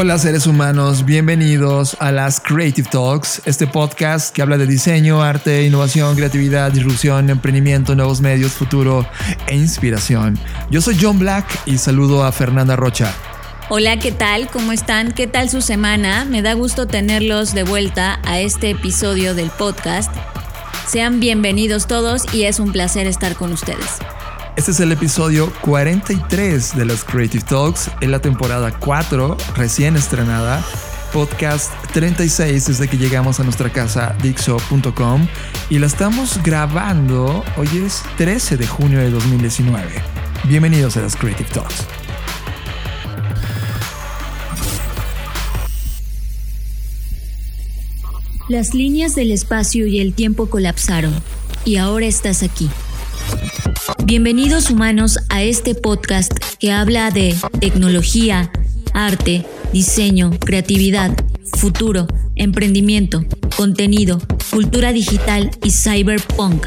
Hola seres humanos, bienvenidos a las Creative Talks, este podcast que habla de diseño, arte, innovación, creatividad, disrupción, emprendimiento, nuevos medios, futuro e inspiración. Yo soy John Black y saludo a Fernanda Rocha. Hola, ¿qué tal? ¿Cómo están? ¿Qué tal su semana? Me da gusto tenerlos de vuelta a este episodio del podcast. Sean bienvenidos todos y es un placer estar con ustedes. Este es el episodio 43 de los Creative Talks en la temporada 4, recién estrenada. Podcast 36 desde que llegamos a nuestra casa dixo.com y la estamos grabando. Hoy es 13 de junio de 2019. Bienvenidos a los Creative Talks. Las líneas del espacio y el tiempo colapsaron y ahora estás aquí Bienvenidos humanos a este podcast que habla de tecnología, arte, diseño, creatividad, futuro, emprendimiento, contenido, cultura digital y cyberpunk.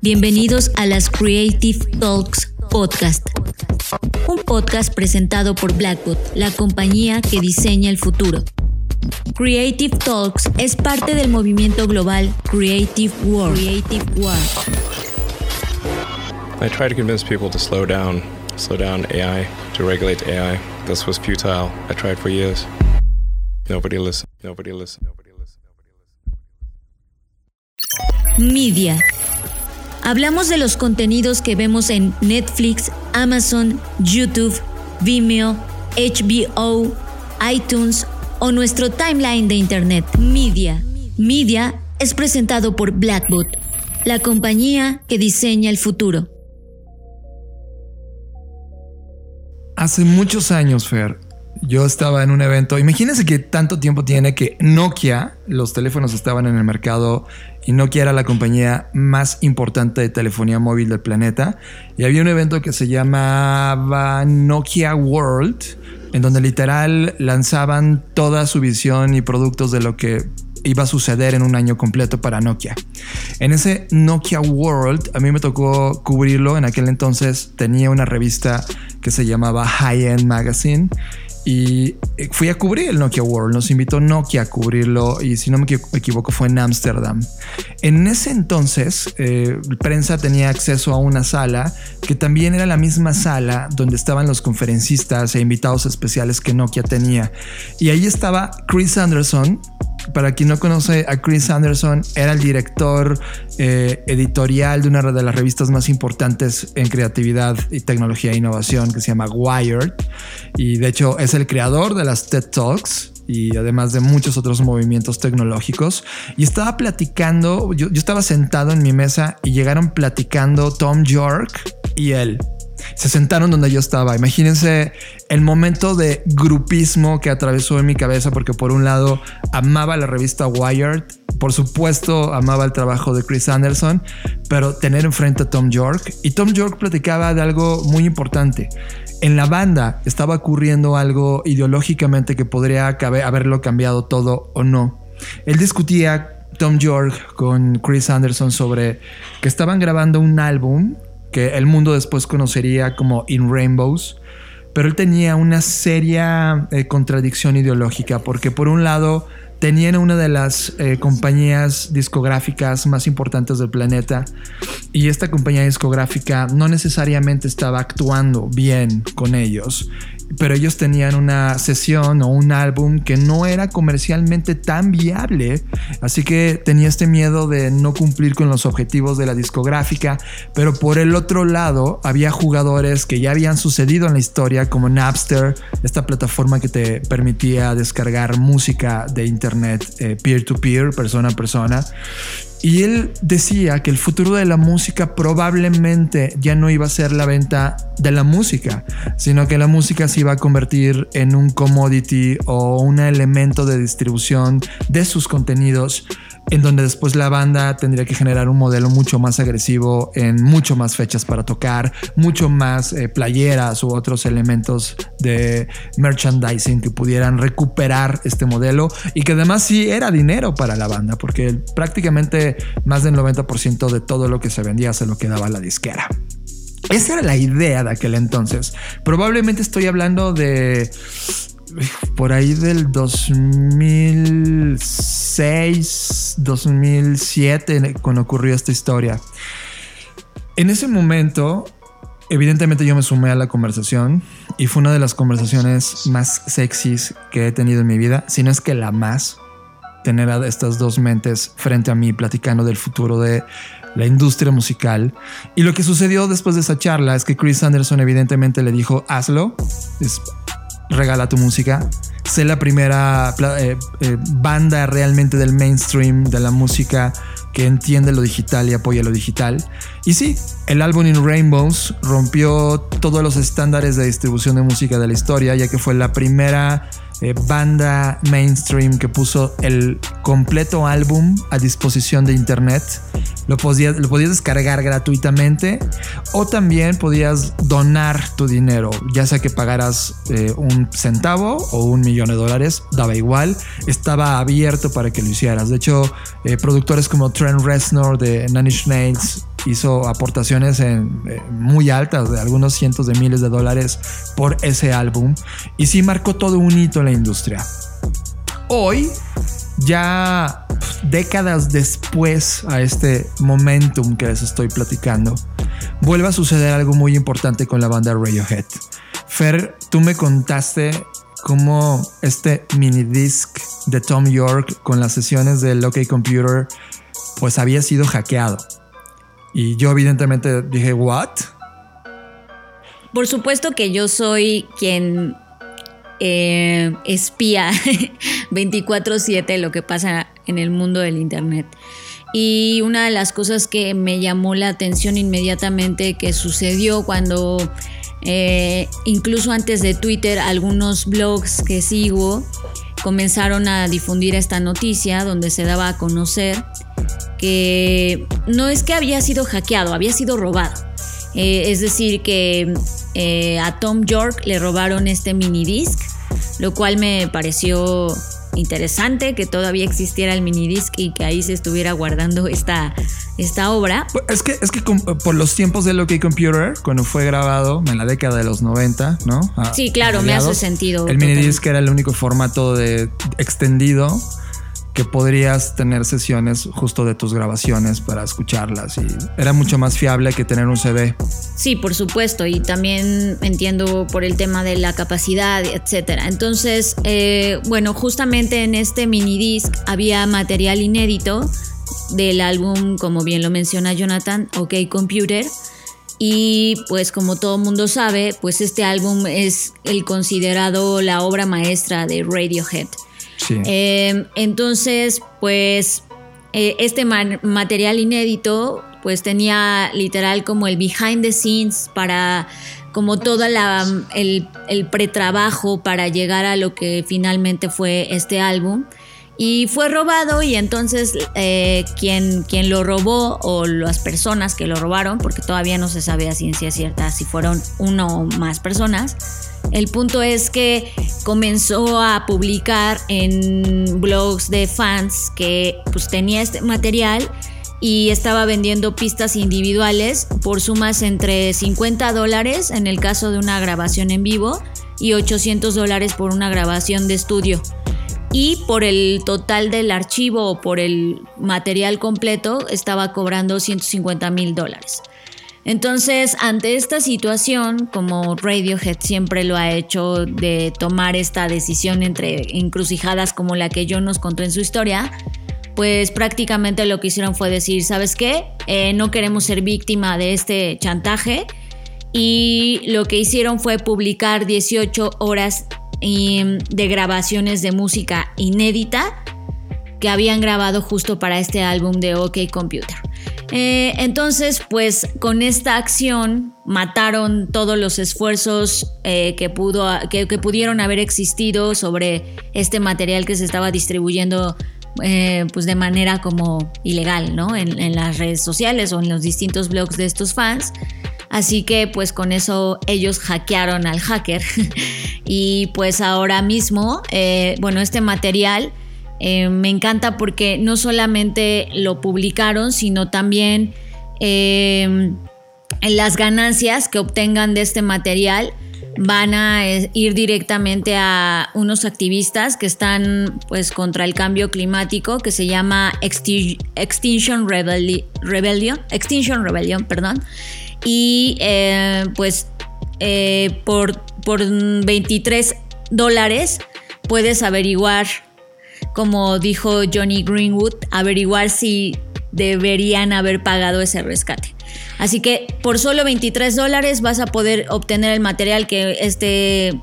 Bienvenidos a las Creative Talks Podcast, un podcast presentado por Blackbot, la compañía que diseña el futuro. Creative Talks es parte del movimiento global Creative World. Creative World I tried to convince people to slow down, slow down AI, to regulate AI. This was futile. I tried for years. Nobody listened. Nobody listened. Nobody listened. Media. Hablamos de los contenidos que vemos en Netflix, Amazon, YouTube, Vimeo, HBO, iTunes o nuestro timeline de Internet. Media. Media es presentado por Blackbot, la compañía que diseña el futuro. Hace muchos años, Fer, yo estaba en un evento. Imagínense que tanto tiempo tiene que Nokia, los teléfonos estaban en el mercado y Nokia era la compañía más importante de telefonía móvil del planeta. Y había un evento que se llamaba Nokia World, en donde literal lanzaban toda su visión y productos de lo que iba a suceder en un año completo para Nokia. En ese Nokia World, a mí me tocó cubrirlo. En aquel entonces tenía una revista que se llamaba High End Magazine y eh, fui a cubrir el Nokia World. Nos invitó Nokia a cubrirlo y si no me equivoco fue en Ámsterdam. En ese entonces, eh, prensa tenía acceso a una sala que también era la misma sala donde estaban los conferencistas e invitados especiales que Nokia tenía. Y ahí estaba Chris Anderson, para quien no conoce a Chris Anderson, era el director eh, editorial de una de las revistas más importantes en creatividad y tecnología e innovación que se llama Wired. Y de hecho es el creador de las TED Talks y además de muchos otros movimientos tecnológicos. Y estaba platicando, yo, yo estaba sentado en mi mesa y llegaron platicando Tom York y él se sentaron donde yo estaba. Imagínense el momento de grupismo que atravesó en mi cabeza porque por un lado amaba la revista Wired, por supuesto amaba el trabajo de Chris Anderson, pero tener enfrente a Tom York y Tom York platicaba de algo muy importante. En la banda estaba ocurriendo algo ideológicamente que podría haberlo cambiado todo o no. Él discutía Tom York con Chris Anderson sobre que estaban grabando un álbum que el mundo después conocería como In Rainbows, pero él tenía una seria eh, contradicción ideológica, porque por un lado tenían una de las eh, compañías discográficas más importantes del planeta y esta compañía discográfica no necesariamente estaba actuando bien con ellos pero ellos tenían una sesión o un álbum que no era comercialmente tan viable, así que tenía este miedo de no cumplir con los objetivos de la discográfica, pero por el otro lado había jugadores que ya habían sucedido en la historia como Napster, esta plataforma que te permitía descargar música de internet eh, peer to peer, persona a persona, y él decía que el futuro de la música probablemente ya no iba a ser la venta de la música, sino que la música se iba a convertir en un commodity o un elemento de distribución de sus contenidos en donde después la banda tendría que generar un modelo mucho más agresivo en mucho más fechas para tocar, mucho más eh, playeras u otros elementos de merchandising que pudieran recuperar este modelo y que además sí era dinero para la banda porque prácticamente más del 90% de todo lo que se vendía se lo quedaba la disquera. Esa era la idea de aquel entonces. Probablemente estoy hablando de por ahí del 2006, 2007, cuando ocurrió esta historia. En ese momento, evidentemente yo me sumé a la conversación y fue una de las conversaciones más sexys que he tenido en mi vida, si no es que la más. Tener a estas dos mentes frente a mí platicando del futuro de la industria musical. Y lo que sucedió después de esa charla es que Chris Anderson evidentemente le dijo, hazlo, regala tu música. Sé la primera eh, eh, banda realmente del mainstream de la música que entiende lo digital y apoya lo digital. Y sí, el álbum In Rainbows rompió todos los estándares de distribución de música de la historia, ya que fue la primera eh, banda mainstream que puso el completo álbum a disposición de internet. Lo podías, lo podías descargar gratuitamente o también podías donar tu dinero, ya sea que pagaras eh, un centavo o un millón de dólares, daba igual, estaba abierto para que lo hicieras. De hecho, eh, productores como Trent Reznor de Inch Nails hizo aportaciones en, muy altas, de algunos cientos de miles de dólares por ese álbum. Y sí marcó todo un hito en la industria. Hoy, ya décadas después a este momentum que les estoy platicando, vuelve a suceder algo muy importante con la banda Radiohead. Fer, tú me contaste cómo este mini disc de Tom York con las sesiones del OK Computer pues había sido hackeado. Y yo evidentemente dije, ¿what? Por supuesto que yo soy quien eh, espía 24/7 lo que pasa en el mundo del Internet. Y una de las cosas que me llamó la atención inmediatamente que sucedió cuando, eh, incluso antes de Twitter, algunos blogs que sigo comenzaron a difundir esta noticia donde se daba a conocer que no es que había sido hackeado, había sido robado. Eh, es decir, que eh, a Tom York le robaron este mini disc, lo cual me pareció interesante que todavía existiera el mini disc y que ahí se estuviera guardando esta, esta obra. Es que, es que por los tiempos de OK Computer, cuando fue grabado en la década de los 90, ¿no? sí, claro, me hace sentido. El mini disc era el único formato de extendido que podrías tener sesiones justo de tus grabaciones para escucharlas y era mucho más fiable que tener un CD. Sí, por supuesto, y también entiendo por el tema de la capacidad, etcétera. Entonces, eh, bueno, justamente en este mini disc había material inédito del álbum, como bien lo menciona Jonathan, OK Computer. Y pues como todo mundo sabe, pues este álbum es el considerado la obra maestra de Radiohead. Em, entonces, pues eh, este material inédito, pues tenía literal como el behind the scenes para como todo el, el pretrabajo para llegar a lo que finalmente fue este álbum. Y fue robado y entonces eh, quien, lo robó o las personas que lo robaron, porque todavía no se sabe a ciencia cierta si fueron uno o más personas, el punto es que comenzó a publicar en blogs de fans que pues tenía este material y estaba vendiendo pistas individuales por sumas entre 50 dólares en el caso de una grabación en vivo y 800 dólares por una grabación de estudio. Y por el total del archivo o por el material completo estaba cobrando 150 mil dólares. Entonces, ante esta situación, como Radiohead siempre lo ha hecho de tomar esta decisión entre encrucijadas como la que John nos contó en su historia, pues prácticamente lo que hicieron fue decir, ¿sabes qué? Eh, no queremos ser víctima de este chantaje. Y lo que hicieron fue publicar 18 horas em, de grabaciones de música inédita que habían grabado justo para este álbum de OK Computer. Eh, entonces, pues con esta acción mataron todos los esfuerzos eh, que, pudo, que, pudieron haber existido sobre este material que se estaba distribuyendo eh, pues de manera como ilegal, ¿no? En, las redes sociales o en los distintos blogs de estos fans. Así que pues con eso ellos hackearon al hacker y pues ahora mismo, bueno, este material eh, me encanta porque no solamente lo publicaron, sino también eh, las ganancias que obtengan de este material van a eh, ir directamente a unos activistas que están pues contra el cambio climático que se llama Extinction Rebellion, Extinction Rebellion, perdón. Y pues por, por 23 dólares puedes averiguar como dijo Johnny Greenwood, averiguar si deberían haber pagado ese rescate. Así que por solo 23 dólares vas a poder obtener el material que este, eh,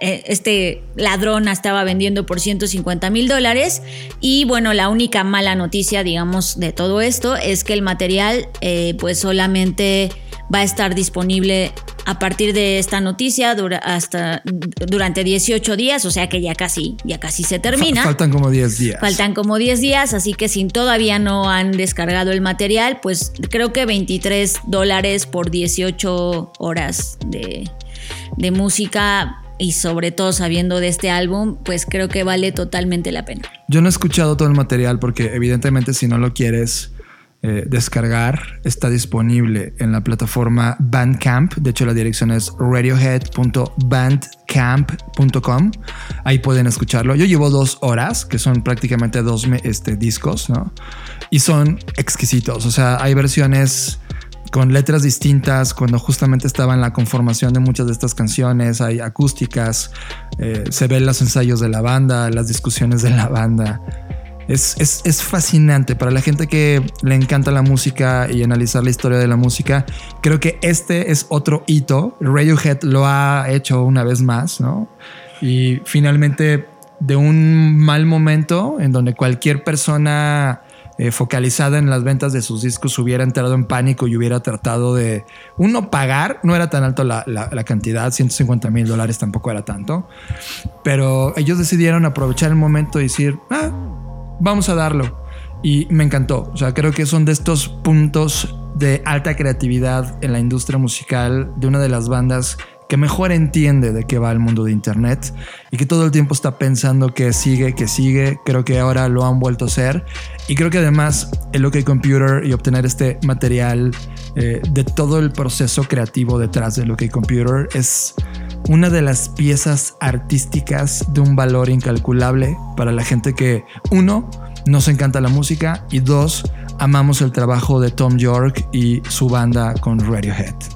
este ladrón estaba vendiendo por 150 mil dólares. Y bueno, la única mala noticia, digamos, de todo esto es que el material eh, pues solamente va a estar disponible a partir de esta noticia hasta durante 18 días, o sea que ya casi, ya casi se termina. Faltan como 10 días. Faltan como 10 días, así que si todavía no han descargado el material, pues creo que 23 dólares por 18 horas de, de música y sobre todo sabiendo de este álbum, pues creo que vale totalmente la pena. Yo no he escuchado todo el material porque evidentemente si no lo quieres eh, descargar está disponible en la plataforma Bandcamp. De hecho, la dirección es radiohead.bandcamp.com. Ahí pueden escucharlo. Yo llevo dos horas, que son prácticamente dos este, discos, ¿no? Y son exquisitos. O sea, hay versiones con letras distintas cuando justamente estaba en la conformación de muchas de estas canciones, hay acústicas, eh, se ven los ensayos de la banda, las discusiones de la banda. Es, fascinante para la gente que le encanta la música y analizar la historia de la música. Creo que este es otro hito. Radiohead lo ha hecho una vez más, ¿no? Y finalmente, de un mal momento en donde cualquier persona eh, focalizada en las ventas de sus discos hubiera entrado en pánico y hubiera tratado de, uno, pagar, no era tan alto la, la cantidad, 150 mil dólares tampoco era tanto, pero ellos decidieron aprovechar el momento y decir, ah, vamos a darlo. Y me encantó. O sea, creo que son de estos puntos de alta creatividad en la industria musical de una de las bandas que mejor entiende de qué va el mundo de Internet y que todo el tiempo está pensando que sigue, que sigue. Creo que ahora lo han vuelto a hacer. Y creo que además el OK Computer y obtener este material eh, de todo el proceso creativo detrás del OK Computer es una de las piezas artísticas de un valor incalculable para la gente que, uno, nos encanta la música y dos, amamos el trabajo de Tom York y su banda con Radiohead.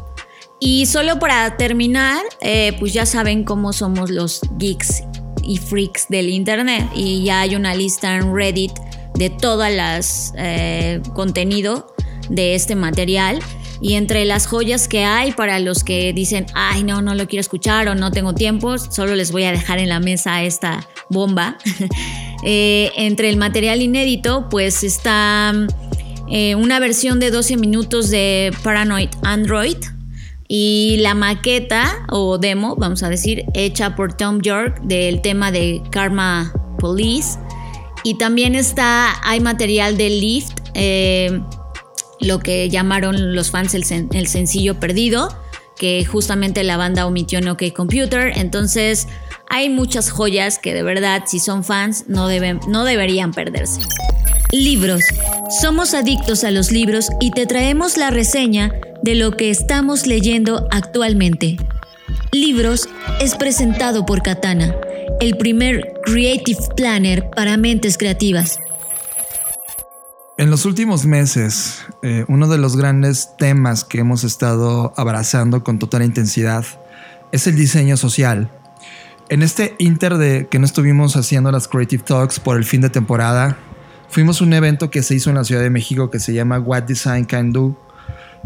Y solo para terminar, eh, pues ya saben cómo somos los geeks y freaks del internet y ya hay una lista en Reddit de todas las eh, contenido de este material y entre las joyas que hay para los que dicen, ay, no, no lo quiero escuchar o no tengo tiempo, solo les voy a dejar en la mesa esta bomba. Eh, entre el material inédito, pues está eh, una versión de 12 minutos de Paranoid Android y la maqueta o demo, vamos a decir, hecha por Tom York del tema de Karma Police. Y también está, hay material de Lift. Eh, lo que llamaron los fans el, sencillo perdido, que justamente la banda omitió en OK Computer. Entonces hay muchas joyas que de verdad, si son fans, no, deben, no deberían perderse. Libros. Somos adictos a los libros y te traemos la reseña de lo que estamos leyendo actualmente. Libros es presentado por Katana, el primer Creative Planner para mentes creativas. En los últimos meses eh, uno de los grandes temas que hemos estado abrazando con total intensidad es el diseño social. En este inter de que no estuvimos haciendo las Creative Talks por el fin de temporada, fuimos a un evento que se hizo en la Ciudad de México que se llama What Design Can Do.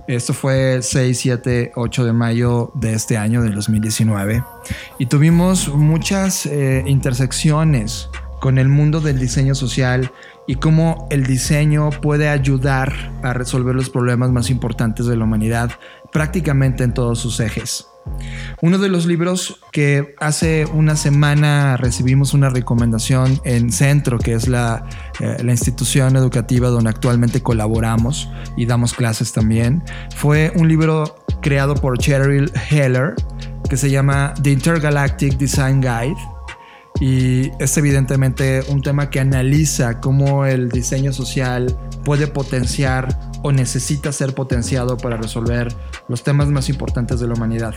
Esto fue 6, 7, 8 de mayo de este año, del 2019. Y tuvimos muchas eh, intersecciones con el mundo del diseño social y cómo el diseño puede ayudar a resolver los problemas más importantes de la humanidad prácticamente en todos sus ejes. Uno de los libros que hace una semana recibimos una recomendación en Centro, que es la, eh, la, institución educativa donde actualmente colaboramos y damos clases también, fue un libro creado por Cheryl Heller que se llama The Intergalactic Design Guide y es evidentemente un tema que analiza cómo el diseño social puede potenciar o necesita ser potenciado para resolver los temas más importantes de la humanidad.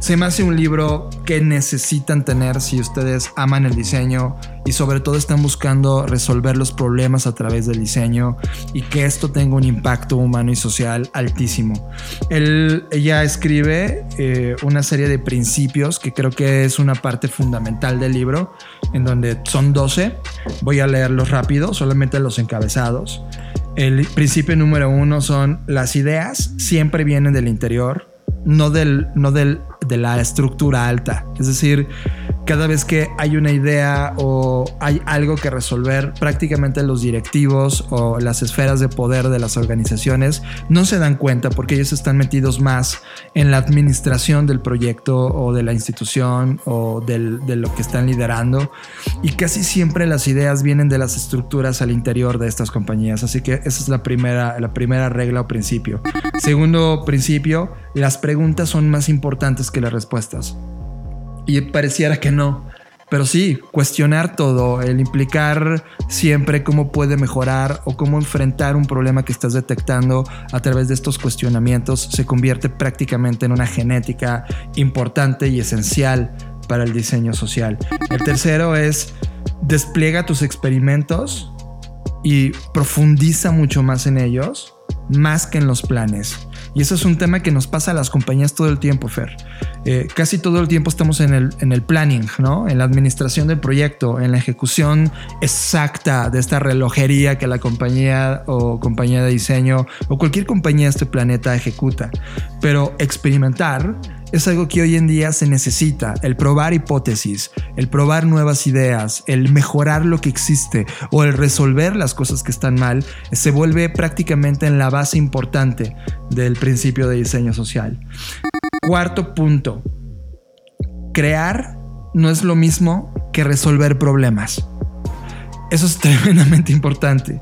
Se me hace un libro que necesitan tener si ustedes aman el diseño y sobre todo están buscando resolver los problemas a través del diseño y que esto tenga un impacto humano y social altísimo. ella escribe eh, una serie de principios que creo que es una parte fundamental del libro, en donde son 12. Voy a leerlos rápido, solamente los encabezados. El principio número uno son las ideas siempre vienen del interior, no del, no del de la estructura alta. Es decir, cada vez que hay una idea o hay algo que resolver, prácticamente los directivos o las esferas de poder de las organizaciones no se dan cuenta porque ellos están metidos más en la administración del proyecto o de la institución o de lo que están liderando. Y casi siempre las ideas vienen de las estructuras al interior de estas compañías. Así que esa es la primera, la primera regla o principio. Segundo principio, las preguntas son más importantes que las respuestas. Y pareciera que no. Pero sí, cuestionar todo, el implicar siempre cómo puede mejorar o cómo enfrentar un problema que estás detectando a través de estos cuestionamientos se convierte prácticamente en una genética importante y esencial para el diseño social. El tercero es despliega tus experimentos y profundiza mucho más en ellos, más que en los planes. Y eso es un tema que nos pasa a las compañías todo el tiempo, Fer. Eh, casi todo el tiempo estamos en el, en el planning, ¿no? En la administración del proyecto, en la ejecución exacta de esta relojería que la compañía o compañía de diseño o cualquier compañía de este planeta ejecuta. Pero experimentar es algo que hoy en día se necesita, el probar hipótesis, el probar nuevas ideas, el mejorar lo que existe o el resolver las cosas que están mal, se vuelve prácticamente en la base importante del principio de diseño social. Cuarto punto, crear no es lo mismo que resolver problemas. Eso es tremendamente importante.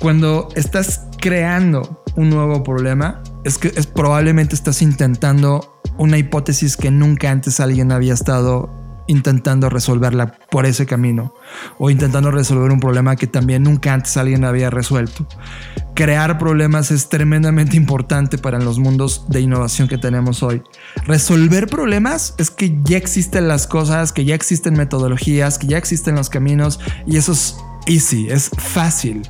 Cuando estás creando un nuevo problema, es que es, probablemente estás intentando una hipótesis que nunca antes alguien había estado intentando resolverla por ese camino o intentando resolver un problema que también nunca antes alguien había resuelto. Crear problemas es tremendamente importante para los mundos de innovación que tenemos hoy. Resolver problemas es que ya existen las cosas, que ya existen metodologías, que ya existen los caminos y eso es easy, es fácil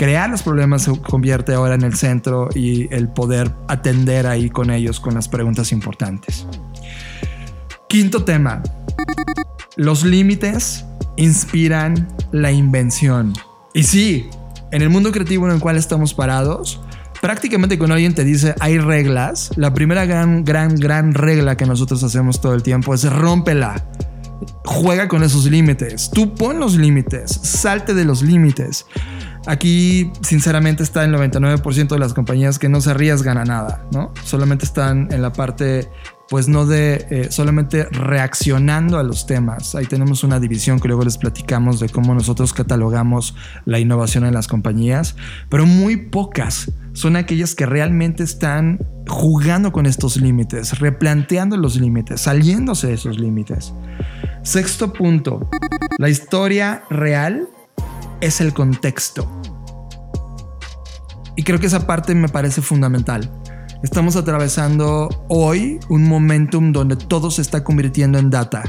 crear los problemas se convierte ahora en el centro y el poder atender ahí con ellos con las preguntas importantes. Quinto tema. Los límites inspiran la invención. Y sí, en el mundo creativo en el cual estamos parados, prácticamente cuando alguien te dice hay reglas, la primera gran, gran, gran regla que nosotros hacemos todo el tiempo es rómpela. Juega con esos límites. Tú pon los límites. Salte de los límites. Aquí, sinceramente, está el 99% de las compañías que no se arriesgan a nada, ¿no? Solamente están en la parte, pues no de eh, solamente reaccionando a los temas. Ahí tenemos una división que luego les platicamos de cómo nosotros catalogamos la innovación en las compañías, pero muy pocas son aquellas que realmente están jugando con estos límites, replanteando los límites, saliéndose de esos límites. Sexto punto, la historia real es el contexto. Y creo que esa parte me parece fundamental. Estamos atravesando hoy un momentum donde todo se está convirtiendo en data.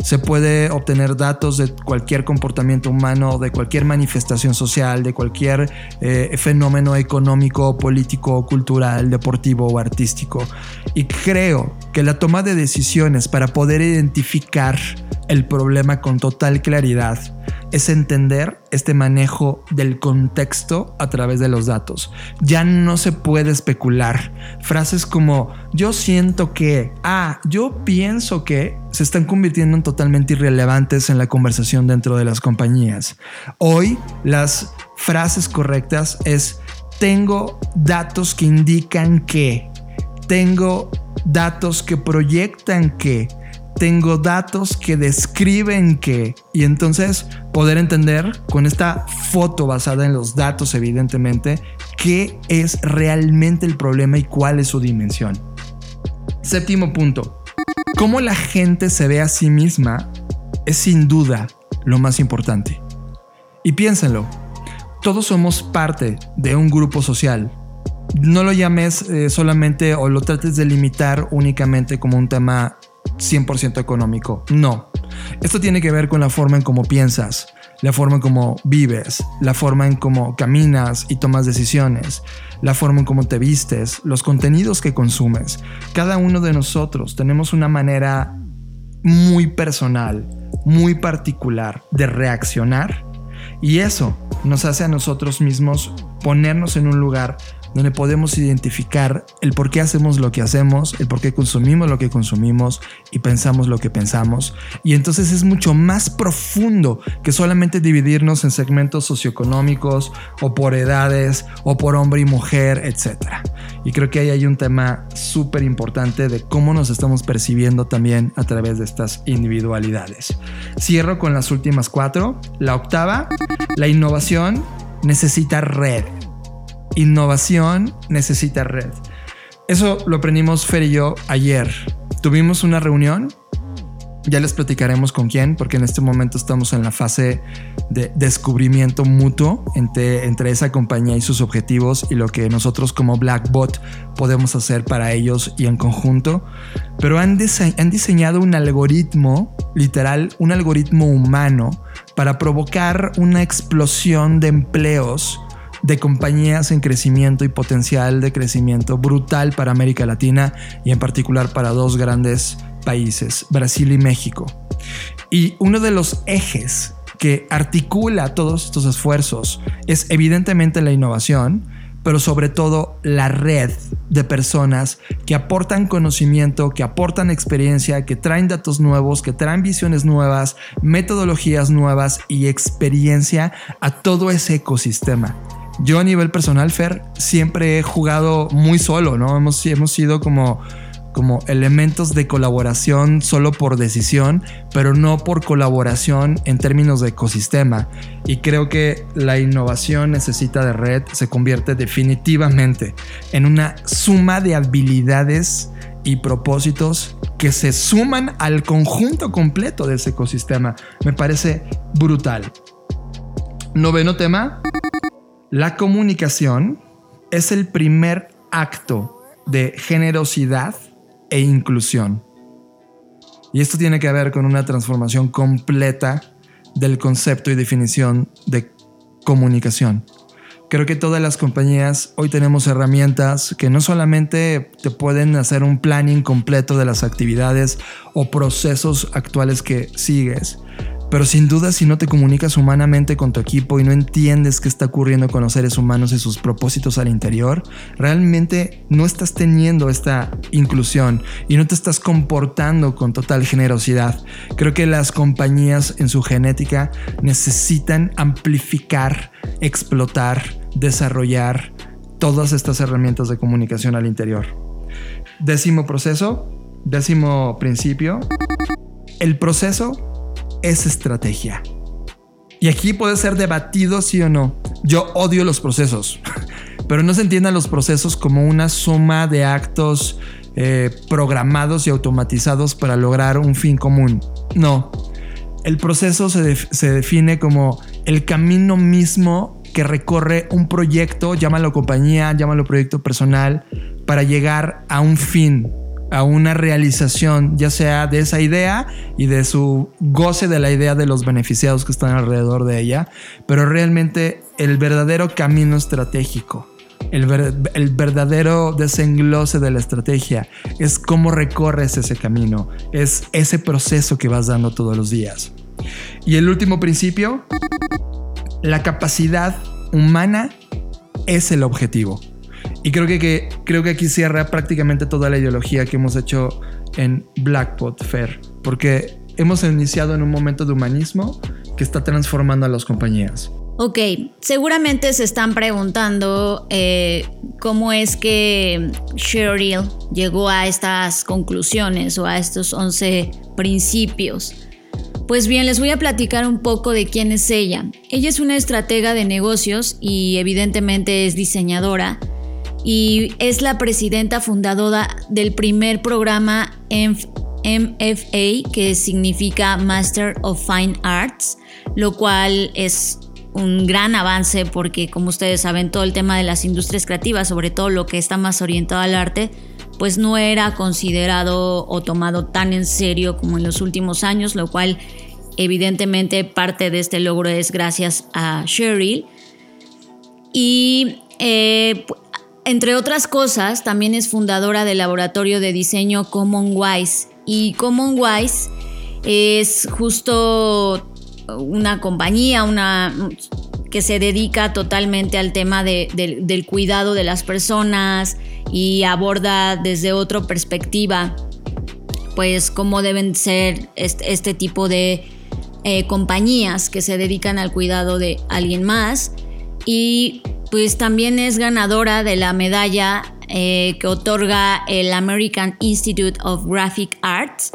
se puede obtener datos de cualquier comportamiento humano, de cualquier manifestación social, de cualquier eh, fenómeno económico, político, cultural, deportivo o artístico. Y creo que la toma de decisiones para poder identificar el problema con total claridad es entender este manejo del contexto a través de los datos. Ya no se puede especular. Frases como yo siento que, ah, yo pienso que, se están convirtiendo en totalmente irrelevantes en la conversación dentro de las compañías. Hoy las frases correctas es tengo datos que indican que, tengo datos que proyectan que, tengo datos que describen que, y entonces poder entender con esta foto basada en los datos, evidentemente, qué es realmente el problema y cuál es su dimensión. Séptimo punto, cómo la gente se ve a sí misma es sin duda lo más importante. Y piénsenlo, todos somos parte de un grupo social. No lo llames eh, solamente o lo trates de limitar únicamente como un tema 100% económico. No. Esto tiene que ver con la forma en cómo piensas, la forma en cómo vives, la forma en cómo caminas y tomas decisiones, la forma en cómo te vistes, los contenidos que consumes. Cada uno de nosotros tenemos una manera muy personal, muy particular de reaccionar y eso nos hace a nosotros mismos ponernos en un lugar donde podemos identificar el por qué hacemos lo que hacemos, el por qué consumimos lo que consumimos y pensamos lo que pensamos. Y entonces es mucho más profundo que solamente dividirnos en segmentos socioeconómicos o por edades o por hombre y mujer, etc. Y creo que ahí hay un tema súper importante de cómo nos estamos percibiendo también a través de estas individualidades. Cierro con las últimas cuatro. La octava, la innovación necesita red innovación necesita red. Eso lo aprendimos Fer y yo ayer. Tuvimos una reunión. Ya les platicaremos con quién, porque en este momento estamos en la fase de descubrimiento mutuo entre, entre esa compañía y sus objetivos y lo que nosotros como Blackbot podemos hacer para ellos y en conjunto. Pero han, han diseñado un algoritmo, literal, un algoritmo humano para provocar una explosión de empleos de compañías en crecimiento y potencial de crecimiento brutal para América Latina y en particular para dos grandes países, Brasil y México. Y uno de los ejes que articula todos estos esfuerzos es evidentemente la innovación, pero sobre todo la red de personas que aportan conocimiento, que aportan experiencia, que traen datos nuevos, que traen visiones nuevas, metodologías nuevas y experiencia a todo ese ecosistema. Yo a nivel personal, Fer, siempre he jugado muy solo, ¿no? Hemos, hemos sido como, como elementos de colaboración solo por decisión, pero no por colaboración en términos de ecosistema. Y creo que la innovación necesita de red, se convierte definitivamente en una suma de habilidades y propósitos que se suman al conjunto completo de ese ecosistema. Me parece brutal. Noveno tema, la comunicación es el primer acto de generosidad e inclusión. Y esto tiene que ver con una transformación completa del concepto y definición de comunicación. Creo que todas las compañías hoy tenemos herramientas que no solamente te pueden hacer un planning completo de las actividades o procesos actuales que sigues, pero sin duda si no te comunicas humanamente con tu equipo y no entiendes qué está ocurriendo con los seres humanos y sus propósitos al interior, realmente no estás teniendo esta inclusión y no te estás comportando con total generosidad. Creo que las compañías en su genética necesitan amplificar, explotar, desarrollar todas estas herramientas de comunicación al interior. Décimo proceso, décimo principio. El proceso es estrategia. Y aquí puede ser debatido sí o no. Yo odio los procesos, pero no se entiendan los procesos como una suma de actos eh, programados y automatizados para lograr un fin común. No, el proceso se, se define como el camino mismo que recorre un proyecto, llámalo compañía, llámalo proyecto personal, para llegar a un fin a una realización, ya sea de esa idea y de su goce de la idea de los beneficiados que están alrededor de ella, pero realmente el verdadero camino estratégico, el, verdadero desenglose de la estrategia, es cómo recorres ese camino, es ese proceso que vas dando todos los días. Y el último principio, la capacidad humana es el objetivo. Y creo que, creo que aquí cierra prácticamente toda la ideología que hemos hecho en Blackpot Fair, porque hemos iniciado en un momento de humanismo que está transformando a las compañías. Ok, seguramente se están preguntando eh, cómo es que Cheryl llegó a estas conclusiones o a estos 11 principios. Pues bien, les voy a platicar un poco de quién es ella. Ella es una estratega de negocios y evidentemente es diseñadora y es la presidenta fundadora del primer programa MFA, que significa Master of Fine Arts, lo cual es un gran avance porque como ustedes saben todo el tema de las industrias creativas, sobre todo lo que está más orientado al arte, pues no era considerado o tomado tan en serio como en los últimos años, lo cual evidentemente parte de este logro es gracias a Cheryl. Y eh, entre otras cosas, también es fundadora del laboratorio de diseño CommonWise. Y CommonWise es justo una compañía, una que se dedica totalmente al tema del cuidado de las personas y aborda desde otra perspectiva, pues cómo deben ser este, tipo de eh, compañías que se dedican al cuidado de alguien más. Y pues también es ganadora de la medalla eh, que otorga el American Institute of Graphic Arts,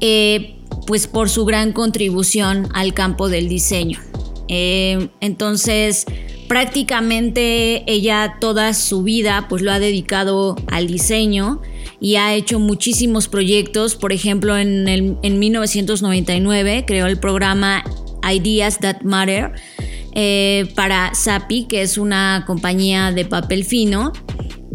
eh, pues por su gran contribución al campo del diseño. Eh, entonces, prácticamente ella toda su vida pues lo ha dedicado al diseño y ha hecho muchísimos proyectos. Por ejemplo, en, en 1999 creó el programa Ideas That Matter eh, para Sapi, que es una compañía de papel fino.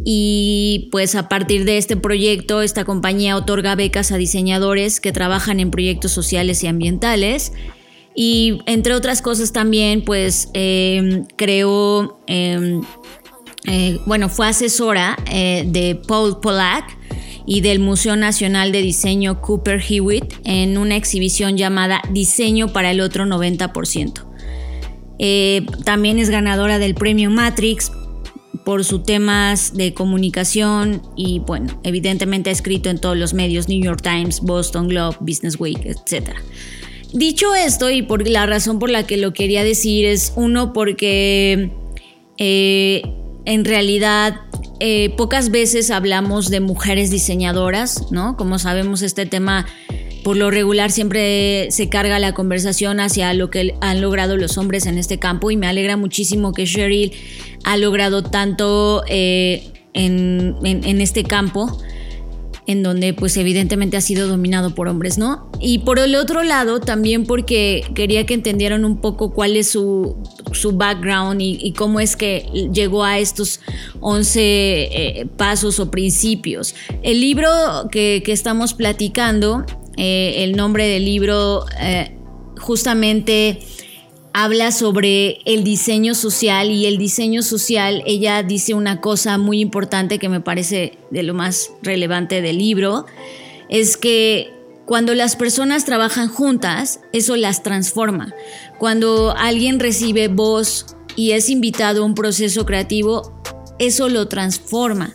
Y pues a partir de este proyecto, esta compañía otorga becas a diseñadores que trabajan en proyectos sociales y ambientales. Y entre otras cosas también, pues creó, em, eh, bueno, fue asesora eh, de Paul Pollack y del Museo Nacional de Diseño Cooper Hewitt en una exhibición llamada Diseño para el otro 90%. Eh, también es ganadora del premio Matrix por sus temas de comunicación y bueno, evidentemente ha escrito en todos los medios, New York Times, Boston Globe, Business Week, etc. Dicho esto y por la razón por la que lo quería decir es uno porque eh, en realidad eh, pocas veces hablamos de mujeres diseñadoras, ¿no? Como sabemos este tema por lo regular siempre se carga la conversación hacia lo que han logrado los hombres en este campo y me alegra muchísimo que Cheryl ha logrado tanto eh, en, este campo en donde pues evidentemente ha sido dominado por hombres, ¿no? Y por el otro lado también porque quería que entendieran un poco cuál es su, background y, cómo es que llegó a estos 11 eh, pasos o principios. El libro que, que estamos platicando eh, el nombre del libro eh, justamente habla sobre el diseño social y el diseño social, ella dice una cosa muy importante que me parece de lo más relevante del libro, es que cuando las personas trabajan juntas, eso las transforma. Cuando alguien recibe voz y es invitado a un proceso creativo, eso lo transforma.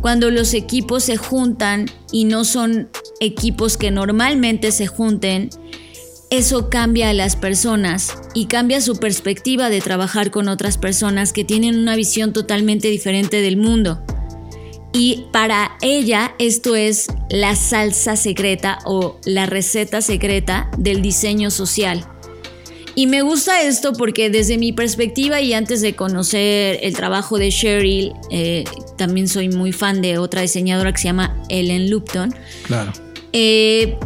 Cuando los equipos se juntan y no son equipos que normalmente se junten, eso cambia a las personas y cambia su perspectiva de trabajar con otras personas que tienen una visión totalmente diferente del mundo. Y para ella esto es la salsa secreta o la receta secreta del diseño social. Y me gusta esto porque desde mi perspectiva y antes de conocer el trabajo de Cheryl, eh, también soy muy fan de otra diseñadora que se llama Ellen Lupton. Claro. Eh,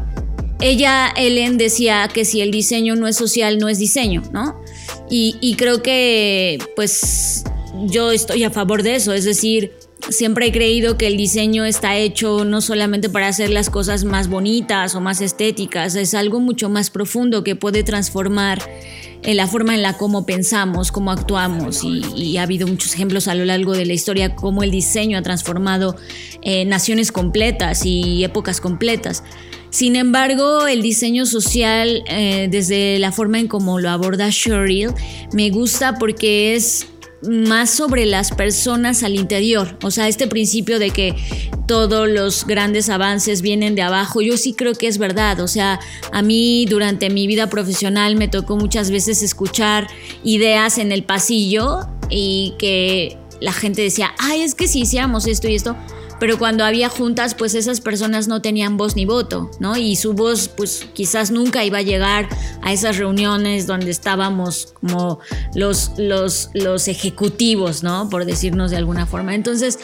ella, Ellen, decía que si el diseño no es social, no es diseño, ¿no? Y, creo que, pues, yo estoy a favor de eso. Es decir, siempre he creído que el diseño está hecho no solamente para hacer las cosas más bonitas o más estéticas, es algo mucho más profundo que puede transformar en la forma en la cómo pensamos, cómo actuamos y, ha habido muchos ejemplos a lo largo de la historia cómo el diseño ha transformado eh, naciones completas y épocas completas. Sin embargo, el diseño social, eh, desde la forma en cómo lo aborda Cheryl, me gusta porque es más sobre las personas al interior. O sea, este principio de que todos los grandes avances vienen de abajo, yo sí creo que es verdad. O sea, a mí durante mi vida profesional me tocó muchas veces escuchar ideas en el pasillo y que la gente decía, ay, es que si hiciéramos esto y esto, pero cuando había juntas, pues esas personas no tenían voz ni voto, ¿no? Y su voz, pues quizás nunca iba a llegar a esas reuniones donde estábamos como los, los, los ejecutivos, ¿no? Por decirnos de alguna forma. Entonces,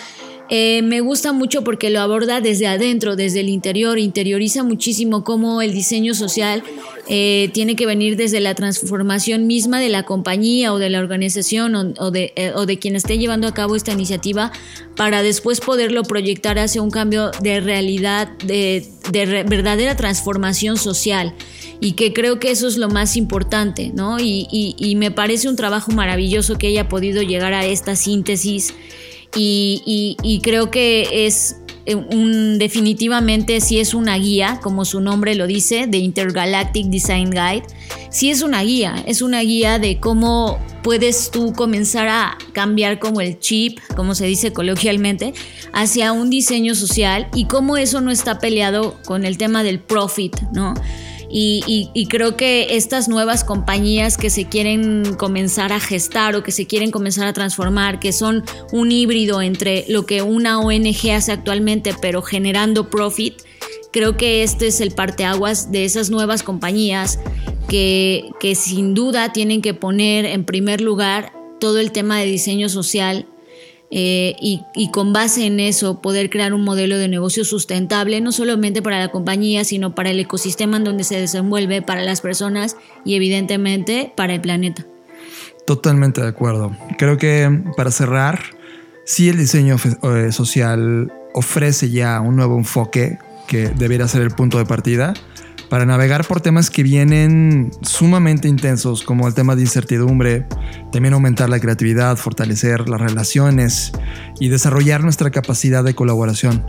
eh, me gusta mucho porque lo aborda desde adentro, desde el interior, interioriza muchísimo cómo el diseño social eh, tiene que venir desde la transformación misma de la compañía o de la organización o, de, eh, o de, quien esté llevando a cabo esta iniciativa para después poderlo proyectar hacia un cambio de realidad, de, verdadera transformación social y que creo que eso es lo más importante, ¿no? Y, me parece un trabajo maravilloso que haya podido llegar a esta síntesis y, creo que es un, definitivamente si es una guía, como su nombre lo dice, de Intergalactic Design Guide. Sí es una guía, es una guía de cómo puedes tú comenzar a cambiar como el chip, como se dice coloquialmente, hacia un diseño social y cómo eso no está peleado con el tema del profit, ¿no? Y, creo que estas nuevas compañías que se quieren comenzar a gestar o que se quieren comenzar a transformar, que son un híbrido entre lo que una ONG hace actualmente, pero generando profit, creo que este es el parteaguas de esas nuevas compañías que, que sin duda tienen que poner en primer lugar todo el tema de diseño social eh, y, con base en eso poder crear un modelo de negocio sustentable, no solamente para la compañía, sino para el ecosistema en donde se desenvuelve, para las personas y evidentemente para el planeta. Totalmente de acuerdo. Creo que para cerrar, si el diseño eh, social ofrece ya un nuevo enfoque que debería ser el punto de partida para navegar por temas que vienen sumamente intensos, como el tema de incertidumbre, también aumentar la creatividad, fortalecer las relaciones y desarrollar nuestra capacidad de colaboración.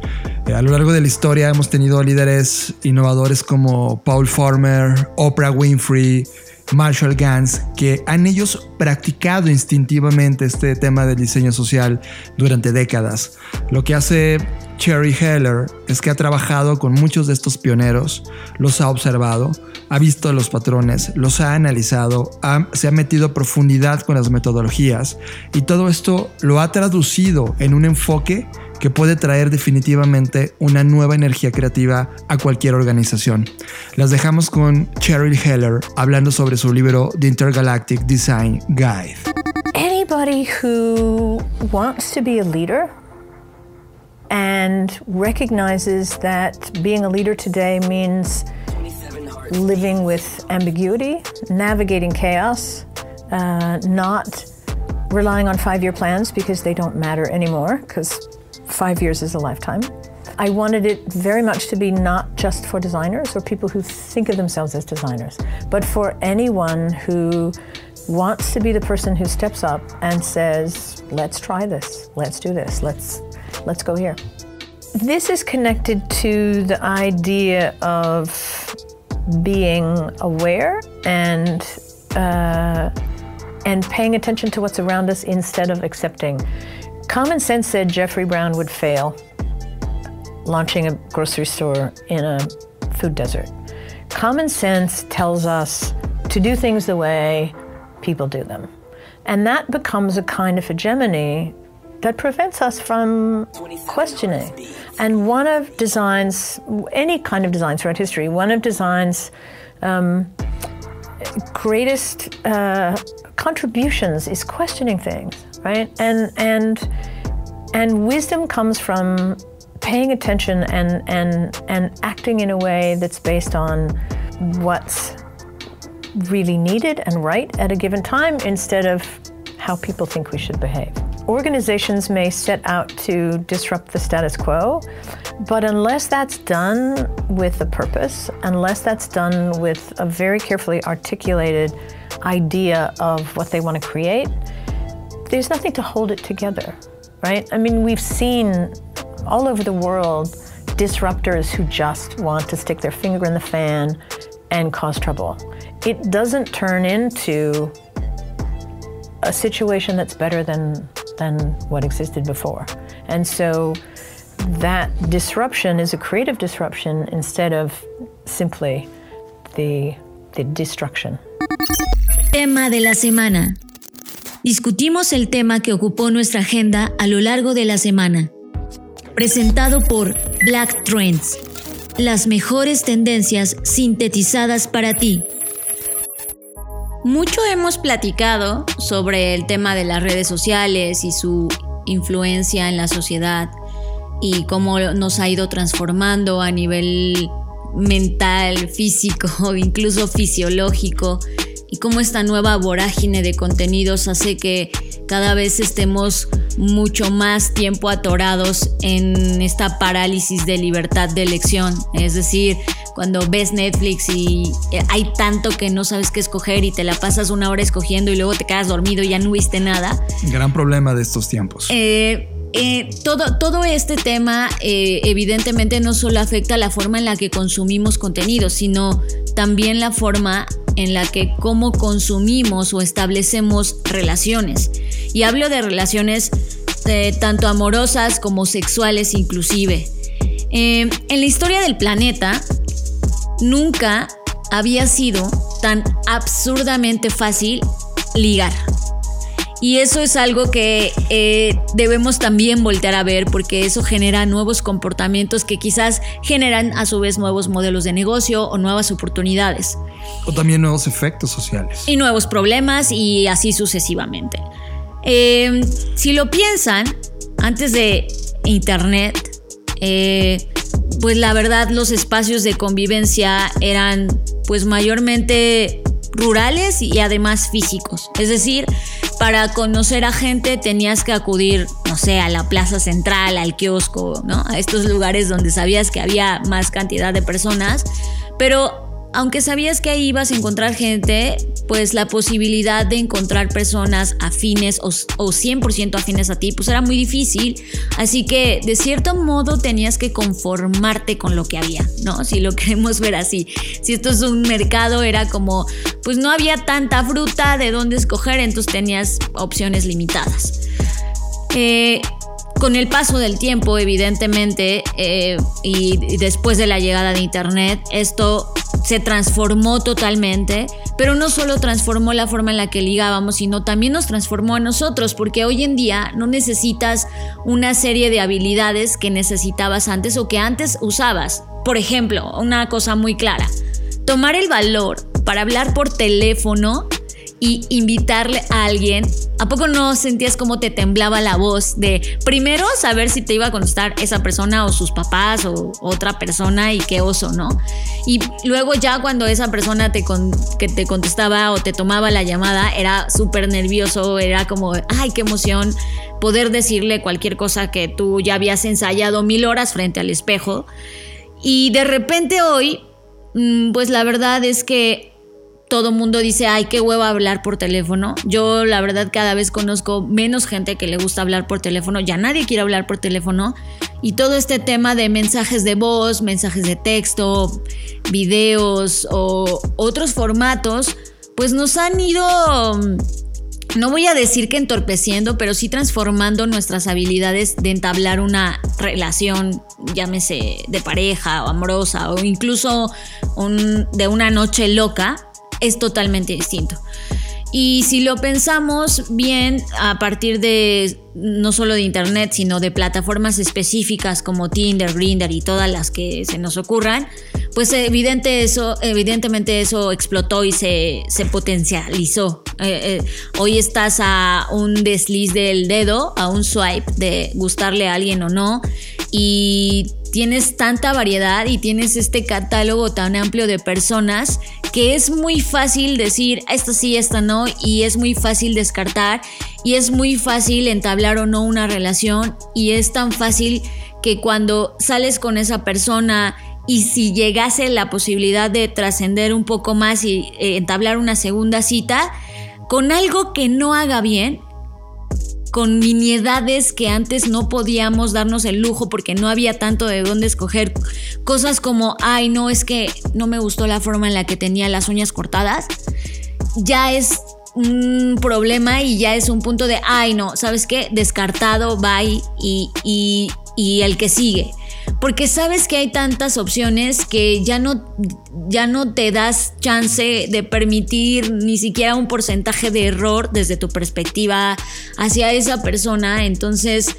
Eh, a lo largo de la historia hemos tenido líderes innovadores como Paul Farmer, Oprah Winfrey, Marshall Gans, que han ellos practicado instintivamente este tema del diseño social durante décadas. Lo que hace Cherry Heller es que ha trabajado con muchos de estos pioneros, los ha observado, ha visto los patrones, los ha analizado, se ha metido a profundidad con las metodologías y todo esto lo ha traducido en un enfoque que puede traer definitivamente una nueva energía creativa a cualquier organización. Las dejamos con Cheryl Heller hablando sobre su libro The Intergalactic Design Guide. Anybody who wants to be a leader and recognizes that being a leader today means living with ambiguity, navigating chaos, uh, not relying on five year plans because they don't matter anymore, because five years is a lifetime. I wanted it very much to be not just for designers or people who think of themselves as designers, but for anyone who wants to be the person who steps up and says, let's try this, let's do this, let's, let's go here. This is connected to the idea of being aware and uh, and paying attention to what's around us instead of accepting. Common sense said Jeffrey Brown would fail launching a grocery store in a food desert. Common sense tells us to do things the way people do them. And that becomes a kind of hegemony that prevents us from questioning. And one of design's, any kind of design throughout history, one of design's um, greatest uh, contributions is questioning things, right? And and and wisdom comes from paying attention and and and acting in a way that's based on what's really needed and right at a given time instead of how people think we should behave. organizations may set out to disrupt the status quo, but unless that's done with a purpose, unless that's done with a very carefully articulated idea of what they want to create, there's nothing to hold it together, right? I mean, we've seen all over the world disruptors who just want to stick their finger in the fan and cause trouble. It doesn't turn into a situation that's better than than what existed before. And so that disruption is a creative disruption instead of simply the, the destruction. Tema de la semana. Discutimos el tema que ocupó nuestra agenda a lo largo de la semana. Presentado por Black Trends. Las mejores tendencias sintetizadas para ti. Mucho hemos platicado sobre el tema de las redes sociales y su influencia en la sociedad y cómo nos ha ido transformando a nivel mental, físico, incluso fisiológico y cómo esta nueva vorágine de contenidos hace que cada vez estemos mucho más tiempo atorados en esta parálisis de libertad de elección. Es decir, cuando ves Netflix y eh, hay tanto que no sabes qué escoger y te la pasas una hora escogiendo y luego te quedas dormido y ya no viste nada. Gran problema de estos tiempos. Eh, eh, todo, todo, este tema evidentemente no solo afecta la forma en la que consumimos contenido, sino también la forma en la que cómo consumimos o establecemos relaciones. Y hablo de relaciones tanto amorosas como sexuales inclusive. en la historia del planeta, nunca había sido tan absurdamente fácil ligar. Y eso es algo que eh, debemos también voltear a ver porque eso genera nuevos comportamientos que quizás generan a su vez nuevos modelos de negocio o nuevas oportunidades. O también nuevos efectos sociales. Y nuevos problemas y así sucesivamente. Eh, si lo piensan, antes de Internet, eh, pues la verdad los espacios de convivencia eran pues mayormente rurales y además físicos. Es decir, para conocer a gente tenías que acudir, no sé, a la plaza central, al kiosco, ¿no? A estos lugares donde sabías que había más cantidad de personas, pero aunque sabías que ahí ibas a encontrar gente, pues la posibilidad de encontrar personas afines o, 100% afines a ti, pues era muy difícil. Así que de cierto modo tenías que conformarte con lo que había, ¿no? Si lo queremos ver así. Si esto es un mercado, era como, pues no había tanta fruta de dónde escoger, entonces tenías opciones limitadas. Eh, con el paso del tiempo, evidentemente, eh, y después de la llegada de Internet, esto se transformó totalmente, pero no solo transformó la forma en la que ligábamos, sino también nos transformó a nosotros, porque hoy en día no necesitas una serie de habilidades que necesitabas antes o que antes usabas. Por ejemplo, una cosa muy clara, tomar el valor para hablar por teléfono y invitarle a alguien, ¿a poco no sentías como te temblaba la voz de primero saber si te iba a contestar esa persona o sus papás o otra persona y qué oso, ¿no? Y luego ya cuando esa persona te que te contestaba o te tomaba la llamada era súper nervioso, era como, ay, qué emoción poder decirle cualquier cosa que tú ya habías ensayado mil horas frente al espejo. Y de repente hoy, mm, pues la verdad es que todo mundo dice, ay, qué hueva hablar por teléfono. Yo la verdad cada vez conozco menos gente que le gusta hablar por teléfono, ya nadie quiere hablar por teléfono. Y todo este tema de mensajes de voz, mensajes de texto, videos o otros formatos, pues nos han ido, no voy a decir que entorpeciendo, pero sí transformando nuestras habilidades de entablar una relación, llámese de pareja o amorosa o incluso de una noche loca es totalmente distinto. Y si lo pensamos bien a partir de no solo de internet, sino de plataformas específicas como Tinder, Grindr y todas las que se nos ocurran, pues evidente eso, evidentemente eso explotó y se, potencializó. Eh, eh, hoy estás a un desliz del dedo, a un swipe de gustarle a alguien o no, y tienes tanta variedad y tienes este catálogo tan amplio de personas que es muy fácil decir esta sí, esta no y es muy fácil descartar y es muy fácil entablar o no una relación y es tan fácil que cuando sales con esa persona y si llegase la posibilidad de trascender un poco más y eh, entablar una segunda cita, con algo que no haga bien, con miniedades que antes no podíamos darnos el lujo porque no había tanto de dónde escoger. Cosas como, ay, no, es que no me gustó la forma en la que tenía las uñas cortadas. Ya es un problema y ya es un punto de, ay, no, ¿sabes qué? Descartado, bye y, y, y el que sigue porque sabes que hay tantas opciones que ya no, ya no te das chance de permitir ni siquiera un porcentaje de error desde tu perspectiva hacia esa persona. Entonces,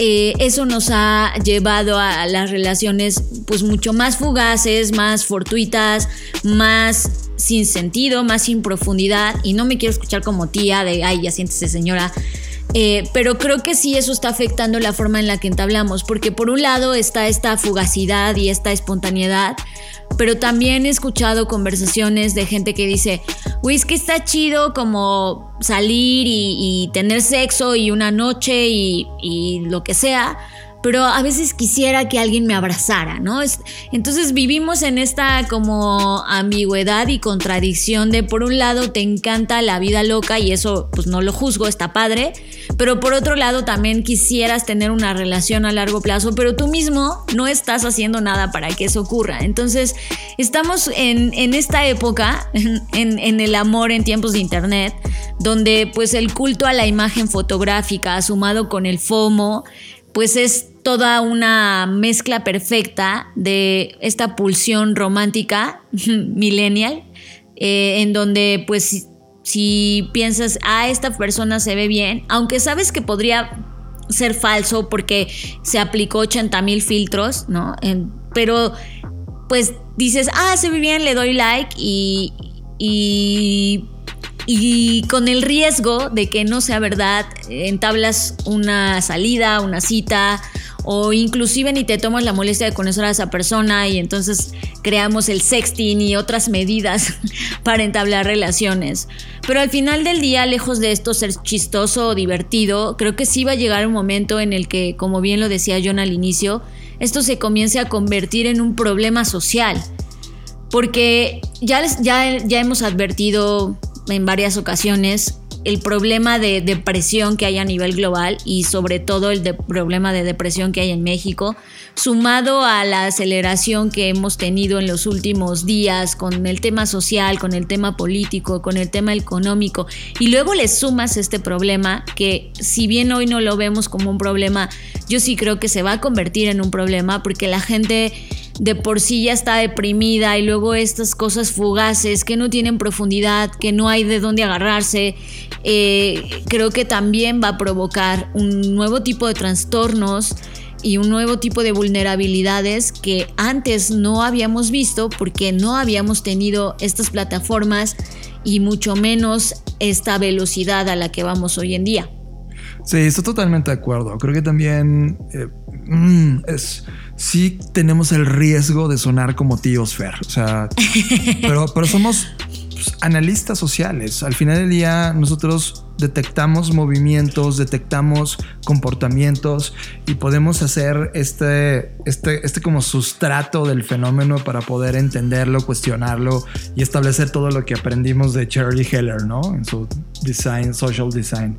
eh, eso nos ha llevado a las relaciones pues mucho más fugaces, más fortuitas, más sin sentido, más sin profundidad. Y no me quiero escuchar como tía de, ay, ya siéntese señora. Eh, pero creo que sí eso está afectando la forma en la que entablamos, porque por un lado está esta fugacidad y esta espontaneidad, pero también he escuchado conversaciones de gente que dice, uy, es que está chido como salir y, tener sexo y una noche y lo que sea, pero a veces quisiera que alguien me abrazara, ¿no? entonces vivimos en esta como ambigüedad y contradicción de por un lado te encanta la vida loca y eso pues no lo juzgo, está padre, pero por otro lado también quisieras tener una relación a largo plazo, pero tú mismo no estás haciendo nada para que eso ocurra. Entonces estamos en, esta época, en, en el amor en tiempos de internet, donde pues el culto a la imagen fotográfica sumado con el FOMO, pues es toda una mezcla perfecta de esta pulsión romántica millennial, eh, en donde pues si, piensas, ah, esta persona se ve bien, aunque sabes que podría ser falso porque se aplicó 80 mil filtros, ¿no? pero pues dices, ah, se ve bien, le doy like y y con el riesgo de que no sea verdad, entablas una salida, una cita o inclusive ni te tomas la molestia de conocer a esa persona y entonces creamos el sexting y otras medidas para entablar relaciones. Pero al final del día, lejos de esto ser chistoso o divertido, creo que sí va a llegar un momento en el que, como bien lo decía John al inicio, esto se comience a convertir en un problema social. Porque ya, ya, ya hemos advertido en varias ocasiones el problema de depresión que hay a nivel global y sobre todo el problema de depresión que hay en México, sumado a la aceleración que hemos tenido en los últimos días con el tema social, con el tema político, con el tema económico, y luego le sumas este problema que si bien hoy no lo vemos como un problema, yo sí creo que se va a convertir en un problema porque la gente de por sí ya está deprimida y luego estas cosas fugaces que no tienen profundidad, que no hay de dónde agarrarse, eh, creo que también va a provocar un nuevo tipo de trastornos y un nuevo tipo de vulnerabilidades que antes no habíamos visto porque no habíamos tenido estas plataformas y mucho menos esta velocidad a la que vamos hoy en día. Sí, estoy totalmente de acuerdo. Creo que también eh, mm, es sí tenemos el riesgo de sonar como tíos Fer. O sea, pero, pero somos pues, analistas sociales. Al final del día, nosotros detectamos movimientos, detectamos comportamientos y podemos hacer este, este, este como sustrato del fenómeno para poder entenderlo, cuestionarlo y establecer todo lo que aprendimos de Charlie Heller, ¿no? En su design, social design.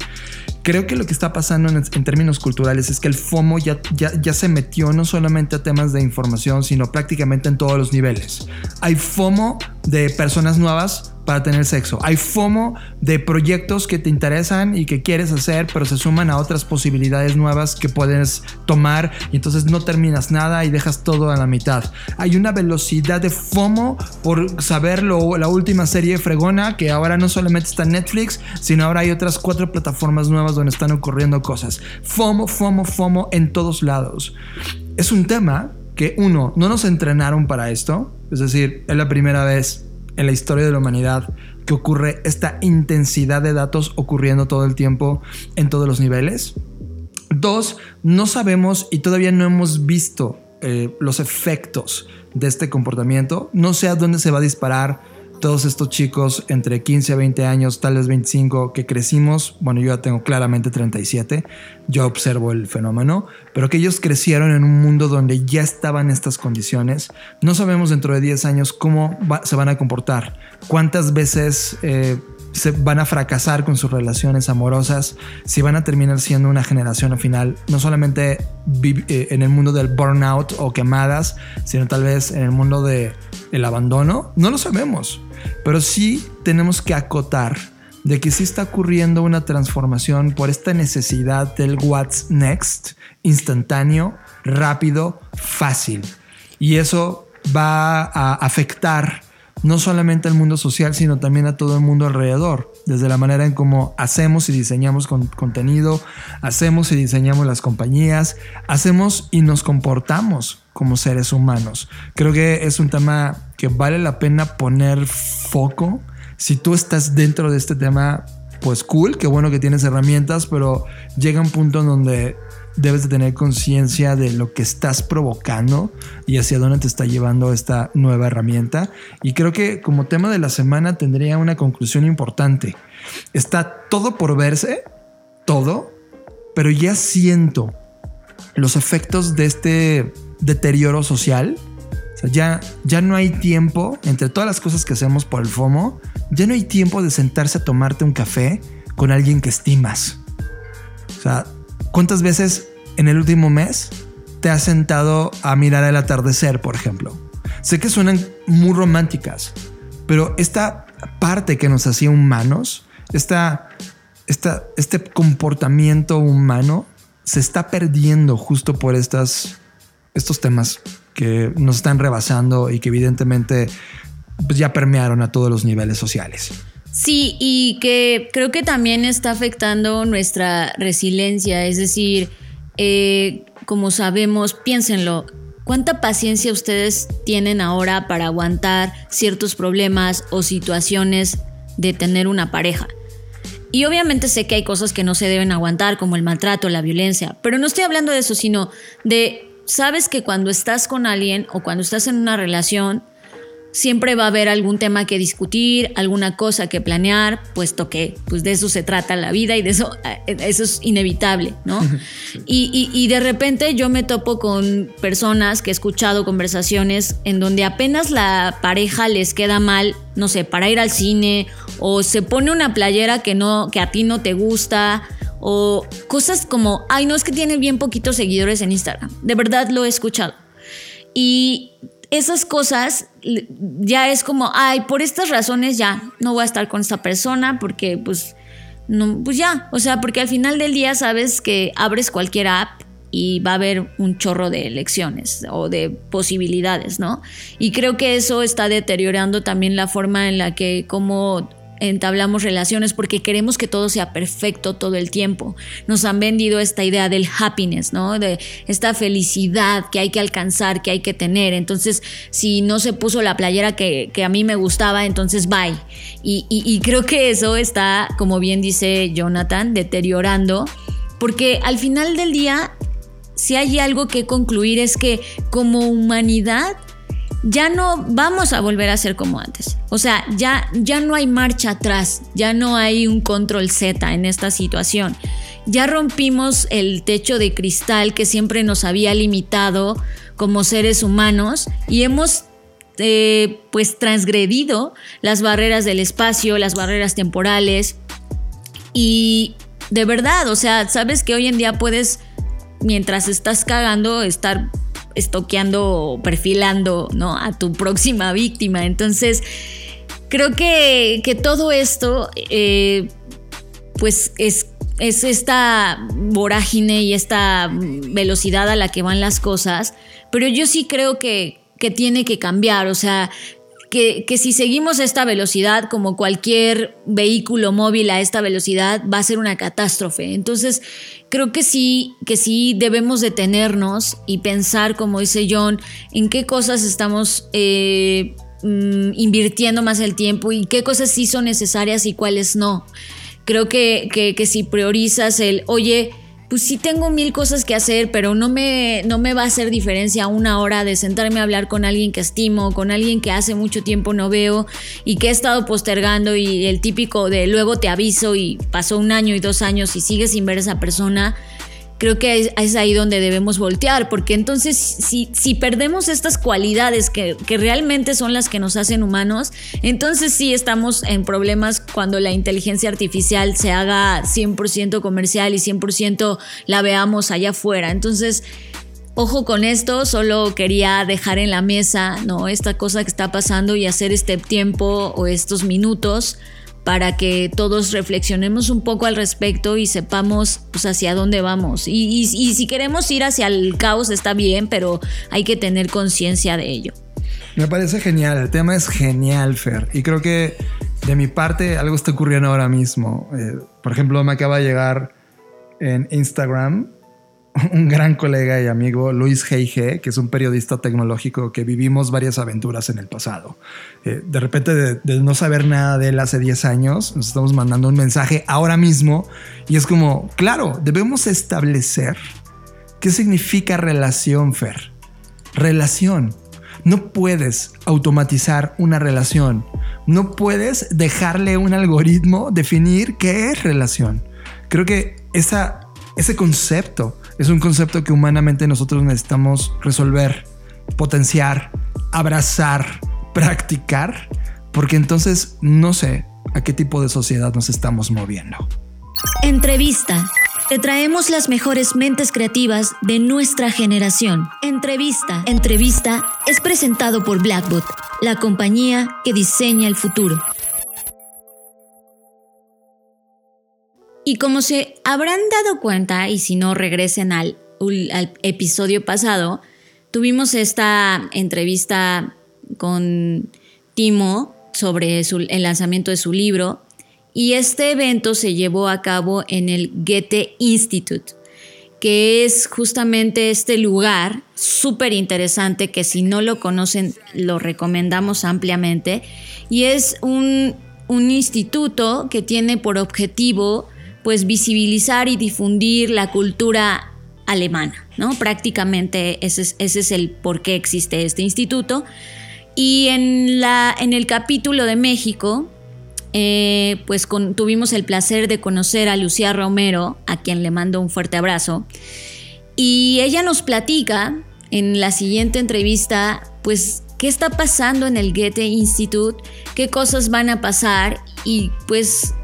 Creo que lo que está pasando en, términos culturales es que el FOMO ya, ya, ya se metió no solamente a temas de información, sino prácticamente en todos los niveles. Hay FOMO de personas nuevas para tener sexo. Hay FOMO de proyectos que te interesan y que quieres hacer, pero se suman a otras posibilidades nuevas que puedes tomar y entonces no terminas nada y dejas todo a la mitad. Hay una velocidad de FOMO por saber la última serie fregona que ahora no solamente está en Netflix, sino ahora hay otras cuatro plataformas nuevas donde están ocurriendo cosas. FOMO, FOMO, FOMO en todos lados. Es un tema que uno, no nos entrenaron para esto, es decir, es la primera vez en la historia de la humanidad que ocurre esta intensidad de datos ocurriendo todo el tiempo en todos los niveles. Dos, no sabemos y todavía no hemos visto eh, los efectos de este comportamiento. No sé a dónde se va a disparar todos estos chicos entre 15 a 20 años, tal vez 25, que crecimos, bueno, yo ya tengo claramente 37, yo observo el fenómeno, pero que ellos crecieron en un mundo donde ya estaban estas condiciones, no sabemos dentro de 10 años cómo se van a comportar, cuántas veces... Eh, se van a fracasar con sus relaciones amorosas, si van a terminar siendo una generación al final, no solamente eh, en el mundo del burnout o quemadas, sino tal vez en el mundo del el abandono, no lo sabemos. Pero sí tenemos que acotar de que sí está ocurriendo una transformación por esta necesidad del what's next, instantáneo, rápido, fácil. Y eso va a afectar no solamente al mundo social, sino también a todo el mundo alrededor, desde la manera en cómo hacemos y diseñamos contenido, hacemos y diseñamos las compañías, hacemos y nos comportamos como seres humanos. Creo que es un tema que vale la pena poner foco. Si tú estás dentro de este tema, pues cool, qué bueno que tienes herramientas, pero llega un punto en donde debes de tener conciencia de lo que estás provocando y hacia dónde te está llevando esta nueva herramienta. Y creo que como tema de la semana tendría una conclusión importante. Está todo por verse, todo, pero ya siento los efectos de este deterioro social. Ya, ya no hay tiempo, entre todas las cosas que hacemos por el FOMO, ya no hay tiempo de sentarse a tomarte un café con alguien que estimas. O sea, ¿cuántas veces en el último mes te has sentado a mirar el atardecer, por ejemplo? Sé que suenan muy románticas, pero esta parte que nos hacía humanos, esta, esta, este comportamiento humano, se está perdiendo justo por estas estos temas que nos están rebasando y que evidentemente pues, ya permearon a todos los niveles sociales. Sí, y que creo que también está afectando nuestra resiliencia, es decir, eh, como sabemos, piénsenlo, ¿cuánta paciencia ustedes tienen ahora para aguantar ciertos problemas o situaciones de tener una pareja? Y obviamente sé que hay cosas que no se deben aguantar, como el maltrato, la violencia, pero no estoy hablando de eso, sino de sabes que cuando estás con alguien o cuando estás en una relación, siempre va a haber algún tema que discutir, alguna cosa que planear, puesto que pues de eso se trata la vida y de eso, eh, eso es inevitable, ¿no? Y, y, de repente yo me topo con personas que he escuchado conversaciones en donde apenas la pareja les queda mal, no sé, para ir al cine o se pone una playera que no, que a ti no te gusta o cosas como, ay, no es que tiene bien poquitos seguidores en Instagram. De verdad lo he escuchado. Y esas cosas ya es como, ay, por estas razones ya no voy a estar con esta persona porque pues no, pues ya, o sea, porque al final del día sabes que abres cualquier app y va a haber un chorro de elecciones o de posibilidades, ¿no? Y creo que eso está deteriorando también la forma en la que como entablamos relaciones porque queremos que todo sea perfecto todo el tiempo. Nos han vendido esta idea del happiness, ¿no? De esta felicidad que hay que alcanzar, que hay que tener. Entonces, si no se puso la playera que, a mí me gustaba, entonces bye. Y, y creo que eso está, como bien dice Jonathan, deteriorando, porque al final del día, si hay algo que concluir es que como humanidad, ya no vamos a volver a ser como antes. O sea, ya, ya no hay marcha atrás, ya no hay un control Z en esta situación. Ya rompimos el techo de cristal que siempre nos había limitado como seres humanos y hemos eh, pues transgredido las barreras del espacio, las barreras temporales y de verdad, o sea, sabes que hoy en día puedes, mientras estás cagando, estar estoqueando perfilando ¿no? a tu próxima víctima. Entonces, creo que, todo esto, eh, pues es, es esta vorágine y esta velocidad a la que van las cosas, pero yo sí creo que, que tiene que cambiar, o sea, que, que, si seguimos esta velocidad, como cualquier vehículo móvil a esta velocidad, va a ser una catástrofe. Entonces, creo que sí, que sí debemos detenernos y pensar, como dice John, en qué cosas estamos eh, mm, invirtiendo más el tiempo y qué cosas sí son necesarias y cuáles no. Creo que, que, que si priorizas el, oye, pues sí tengo mil cosas que hacer, pero no me, no me va a hacer diferencia una hora de sentarme a hablar con alguien que estimo, con alguien que hace mucho tiempo no veo y que he estado postergando y el típico de luego te aviso y pasó un año y dos años y sigues sin ver a esa persona creo que es, ahí donde debemos voltear, porque entonces si, si perdemos estas cualidades que, que, realmente son las que nos hacen humanos, entonces sí estamos en problemas cuando la inteligencia artificial se haga 100% comercial y 100% la veamos allá afuera. Entonces... Ojo con esto, solo quería dejar en la mesa, ¿no? Esta cosa que está pasando y hacer este tiempo o estos minutos para que todos reflexionemos un poco al respecto y sepamos pues, hacia dónde vamos. Y, si queremos ir hacia el caos está bien, pero hay que tener conciencia de ello. Me parece genial, el tema es genial, Fer. Y creo que de mi parte algo está ocurriendo ahora mismo. Eh, por ejemplo, me acaba de llegar en Instagram un gran colega y amigo, Luis Heige, que es un periodista tecnológico que vivimos varias aventuras en el pasado. Eh, de repente, de, no saber nada de él hace 10 años, nos estamos mandando un mensaje ahora mismo y es como, claro, debemos establecer qué significa relación, Fer. Relación. No puedes automatizar una relación. No puedes dejarle un algoritmo definir qué es relación. Creo que esa, ese concepto es un concepto que humanamente nosotros necesitamos resolver, potenciar, abrazar, practicar, porque entonces no sé a qué tipo de sociedad nos estamos moviendo. Entrevista. Te traemos las mejores mentes creativas de nuestra generación. Entrevista. Entrevista es presentado por Blackbot, la compañía que diseña el futuro. Y como se habrán dado cuenta, y si no regresen al, episodio pasado, tuvimos esta entrevista con Timo sobre el lanzamiento de su libro y este evento se llevó a cabo en el Goethe Institute, que es justamente este lugar súper interesante que si no lo conocen lo recomendamos ampliamente y es un, un instituto que tiene por objetivo pues visibilizar y difundir la cultura alemana, ¿no? Prácticamente ese es, el por qué existe este instituto. Y en, la, en el capítulo de México, eh, pues tuvimos el placer de conocer a Lucía Romero, a quien le mando un fuerte abrazo. Y ella nos platica en la siguiente entrevista, pues, qué está pasando en el Goethe Institute, qué cosas van a pasar y pues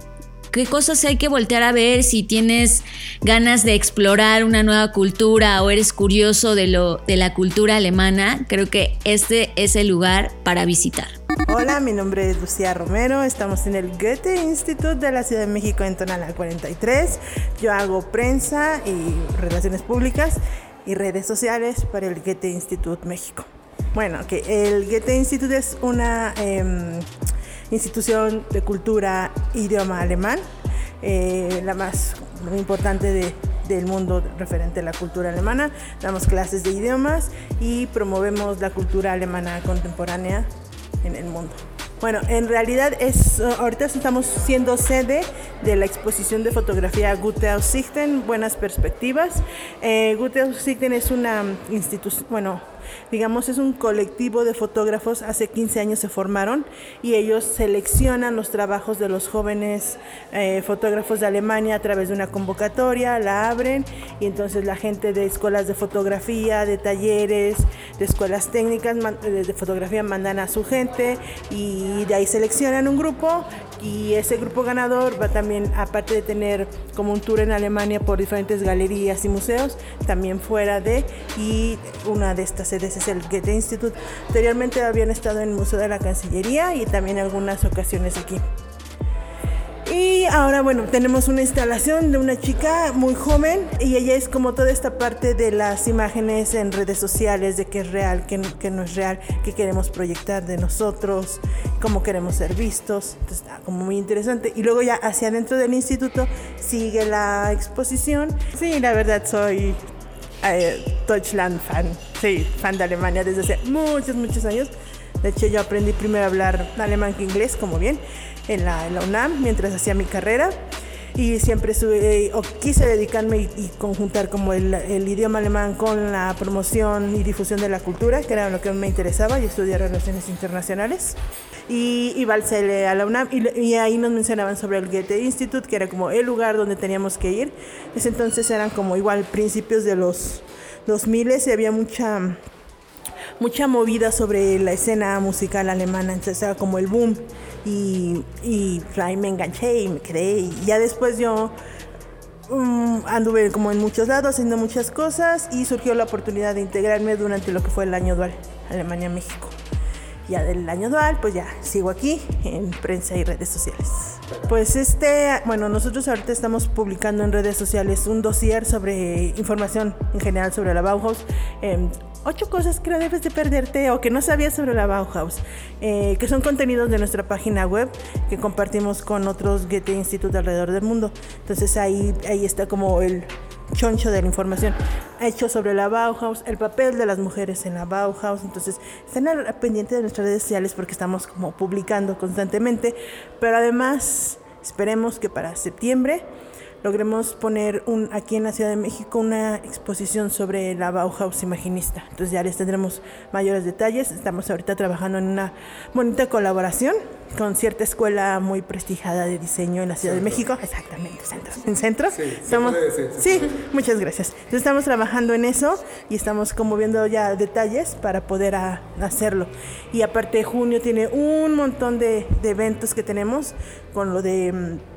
qué cosas hay que voltear a ver si tienes ganas de explorar una nueva cultura o eres curioso de, lo, de la cultura alemana, creo que este es el lugar para visitar. Hola, mi nombre es Lucía Romero, estamos en el Goethe Institute de la Ciudad de México en Tonalá 43. Yo hago prensa y relaciones públicas y redes sociales para el Goethe Institute México. Bueno, que el Goethe Institute es una... Em, institución de cultura idioma alemán, eh, la más importante del mundo referente a la cultura alemana. Damos clases de idiomas y promovemos la cultura alemana contemporánea en el mundo. Bueno, en realidad es, ahorita estamos siendo sede de la exposición de fotografía Gute Aussichten, Buenas Perspectivas. Eh, Gute Aussichten es una institución, bueno, digamos, es un colectivo de fotógrafos, hace 15 años se formaron y ellos seleccionan los trabajos de los jóvenes eh, fotógrafos de Alemania a través de una convocatoria, la abren y entonces la gente de escuelas de fotografía, de talleres, de escuelas técnicas de fotografía mandan a su gente y de ahí seleccionan un grupo y ese grupo ganador va también, aparte de tener como un tour en Alemania por diferentes galerías y museos, también fuera de, y una de estas sedes es el Goethe Institute. Anteriormente habían estado en el Museo de la Cancillería y también algunas ocasiones aquí. Y ahora, bueno, tenemos una instalación de una chica muy joven y ella es como toda esta parte de las imágenes en redes sociales, de qué es real, qué no, no es real, qué queremos proyectar de nosotros, cómo queremos ser vistos. Entonces, está como muy interesante. Y luego ya hacia adentro del instituto sigue la exposición. Sí, la verdad soy eh, Deutschland fan, sí, fan de Alemania desde hace muchos, muchos años. De hecho, yo aprendí primero a hablar alemán que inglés, como bien en la, UNAM mientras hacía mi carrera. y siempre eh, o quise dedicarme y, conjuntar como el, el, idioma alemán con la promoción y difusión de la cultura, que era lo que me interesaba, y estudié relaciones internacionales. Y iba al CL a la UNAM y, ahí nos mencionaban sobre el Goethe Institute, que era como el lugar donde teníamos que ir. Ese entonces eran como igual principios de los 2000 y había mucha mucha movida sobre la escena musical alemana, entonces era como el boom y, y ahí me enganché y me quedé y ya después yo um, anduve como en muchos lados haciendo muchas cosas y surgió la oportunidad de integrarme durante lo que fue el año dual Alemania-México. Ya del año dual, pues ya sigo aquí en prensa y redes sociales. Pues este, bueno, nosotros ahorita estamos publicando en redes sociales un dossier sobre información en general sobre la Bauhaus. Eh, ocho cosas que no debes de perderte o que no sabías sobre la Bauhaus, eh, que son contenidos de nuestra página web que compartimos con otros Goethe Institute alrededor del mundo. Entonces ahí, ahí está como el choncho de la información hecho sobre la Bauhaus, el papel de las mujeres en la Bauhaus. Entonces, estén pendientes de nuestras redes sociales porque estamos como publicando constantemente. Pero además, esperemos que para septiembre logremos poner un, aquí en la Ciudad de México una exposición sobre la Bauhaus imaginista. Entonces ya les tendremos mayores detalles. Estamos ahorita trabajando en una bonita colaboración con cierta escuela muy prestigiada de diseño en la Ciudad de México. Exactamente, centro. ¿En centro? Sí, estamos, sí, muchas gracias. Entonces estamos trabajando en eso y estamos como viendo ya detalles para poder hacerlo. Y aparte junio tiene un montón de, de eventos que tenemos con lo de mm,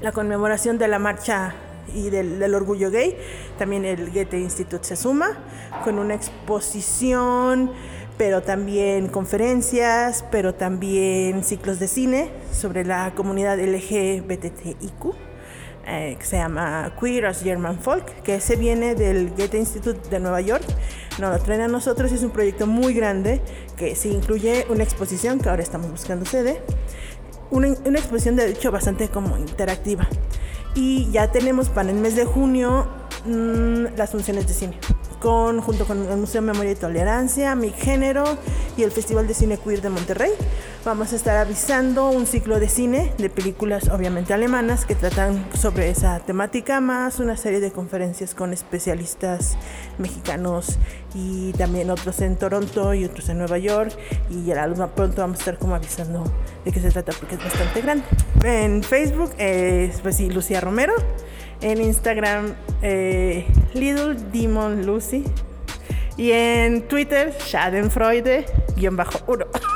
la conmemoración de la marcha y del, orgullo gay. También el Goethe Institute se suma con una exposición, pero también conferencias, pero también ciclos de cine sobre la comunidad LGBTIQ. Eh, que se llama Queer as German Folk, que se viene del Goethe Institute de Nueva York. Nos lo traen a nosotros es un proyecto muy grande que sí incluye una exposición que ahora estamos buscando sede una, exposición de hecho bastante como interactiva. Y ya tenemos para el mes de junio mm, las funciones de cine, con, junto con el Museo Memoria y Tolerancia, Mi Género y el Festival de Cine Queer de Monterrey. Vamos a estar avisando un ciclo de cine de películas obviamente alemanas que tratan sobre esa temática, más una serie de conferencias con especialistas mexicanos y también otros en Toronto y otros en Nueva York. Y ya pronto vamos a estar como avisando de qué se trata porque es bastante grande. En Facebook es pues Lucía Romero. En Instagram, eh, Little Demon Lucy. Y en Twitter, Schadenfreude-1.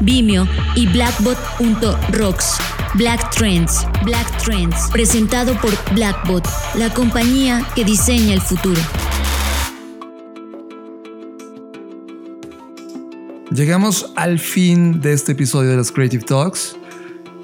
Vimeo y blackbot.rocks. Black Trends, Black Trends, presentado por Blackbot, la compañía que diseña el futuro. Llegamos al fin de este episodio de los Creative Talks.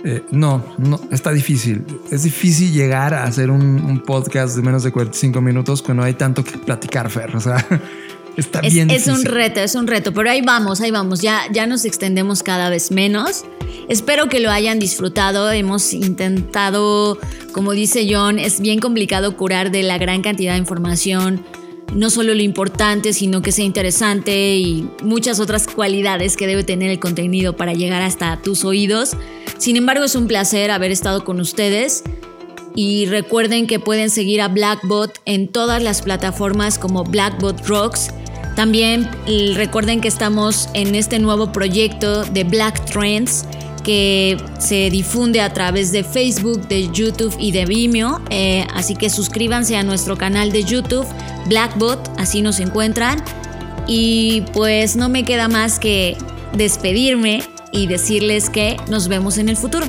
Eh, no, no, está difícil. Es difícil llegar a hacer un, un, podcast de menos de 45 minutos cuando hay tanto que platicar, Fer. O sea, Está es, bien es un reto, es un reto, pero ahí vamos, ahí vamos, ya, ya nos extendemos cada vez menos. Espero que lo hayan disfrutado, hemos intentado, como dice John, es bien complicado curar de la gran cantidad de información, no solo lo importante, sino que sea interesante y muchas otras cualidades que debe tener el contenido para llegar hasta tus oídos. Sin embargo, es un placer haber estado con ustedes. Y recuerden que pueden seguir a Blackbot en todas las plataformas como Blackbot Rocks. También recuerden que estamos en este nuevo proyecto de Black Trends que se difunde a través de Facebook, de YouTube y de Vimeo. Eh, así que suscríbanse a nuestro canal de YouTube, Blackbot, así nos encuentran. Y pues no me queda más que despedirme y decirles que nos vemos en el futuro.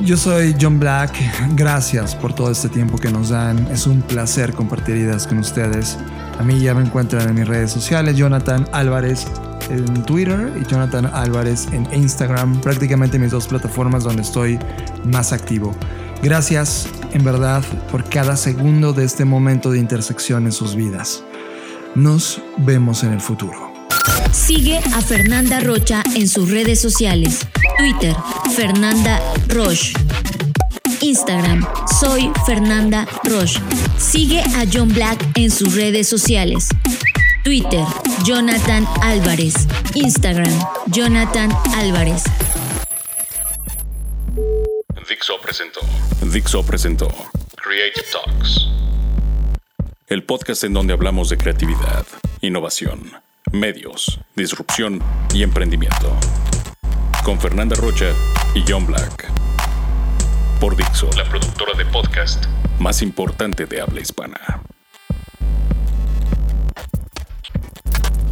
Yo soy John Black, gracias por todo este tiempo que nos dan, es un placer compartir ideas con ustedes. A mí ya me encuentran en mis redes sociales, Jonathan Álvarez en Twitter y Jonathan Álvarez en Instagram, prácticamente mis dos plataformas donde estoy más activo. Gracias, en verdad por cada segundo de este momento de intersección en sus vidas. Nos vemos en el futuro. Sigue a Fernanda Rocha en sus redes sociales. Twitter, Fernanda Roche. Instagram, soy Fernanda Roche. Sigue a John Black en sus redes sociales. Twitter, Jonathan Álvarez. Instagram, Jonathan Álvarez. Dixo presentó. Dixo presentó Creative Talks. El podcast en donde hablamos de creatividad, innovación, medios, disrupción y emprendimiento. Con Fernanda Rocha y John Black. Por Dixo, la productora de podcast más importante de habla hispana.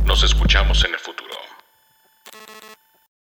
Nos escuchamos en el futuro.